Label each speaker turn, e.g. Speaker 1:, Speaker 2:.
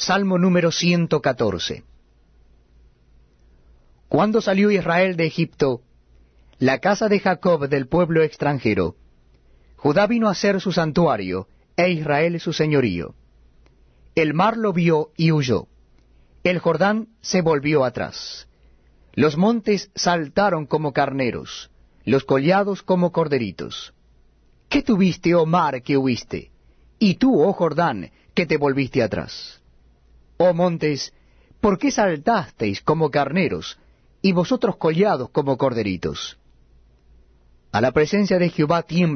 Speaker 1: Salmo número 114. Cuando salió Israel de Egipto, la casa de Jacob del pueblo extranjero, Judá vino a ser su santuario, e Israel su señorío. El mar lo vio y huyó. El Jordán se volvió atrás. Los montes saltaron como carneros, los collados como corderitos. ¿Qué tuviste, oh mar, que huiste? Y tú, oh Jordán, que te volviste atrás. Oh montes, ¿por qué saltasteis como carneros, y vosotros collados como corderitos? A la presencia de Jehová tiembla